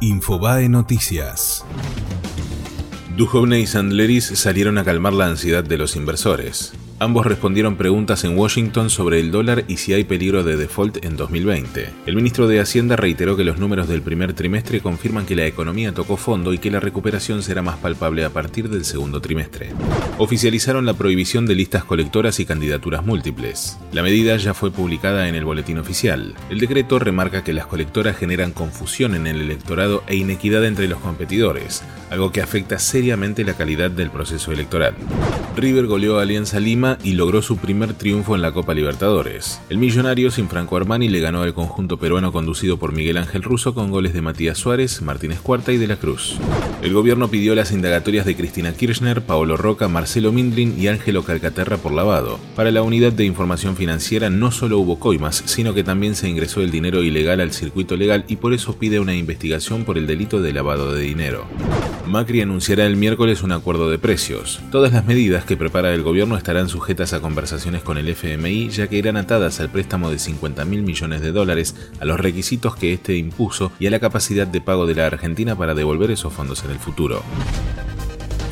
Infobae Noticias. Duhovne y Sandleris salieron a calmar la ansiedad de los inversores. Ambos respondieron preguntas en Washington sobre el dólar y si hay peligro de default en 2020. El ministro de Hacienda reiteró que los números del primer trimestre confirman que la economía tocó fondo y que la recuperación será más palpable a partir del segundo trimestre. Oficializaron la prohibición de listas colectoras y candidaturas múltiples. La medida ya fue publicada en el boletín oficial. El decreto remarca que las colectoras generan confusión en el electorado e inequidad entre los competidores, algo que afecta seriamente la calidad del proceso electoral. River goleó a Alianza Lima y logró su primer triunfo en la Copa Libertadores. El millonario sin Franco Armani le ganó al conjunto peruano conducido por Miguel Ángel Russo con goles de Matías Suárez, Martínez Cuarta y de la Cruz. El gobierno pidió las indagatorias de Cristina Kirchner, Paolo Roca, Marcelo Mindlin y Ángelo Calcaterra por lavado. Para la unidad de información financiera no solo hubo coimas, sino que también se ingresó el dinero ilegal al circuito legal y por eso pide una investigación por el delito de lavado de dinero. Macri anunciará el miércoles un acuerdo de precios. Todas las medidas que prepara el gobierno estarán sujetas a conversaciones con el FMI, ya que irán atadas al préstamo de 50 mil millones de dólares, a los requisitos que éste impuso y a la capacidad de pago de la Argentina para devolver esos fondos en el futuro.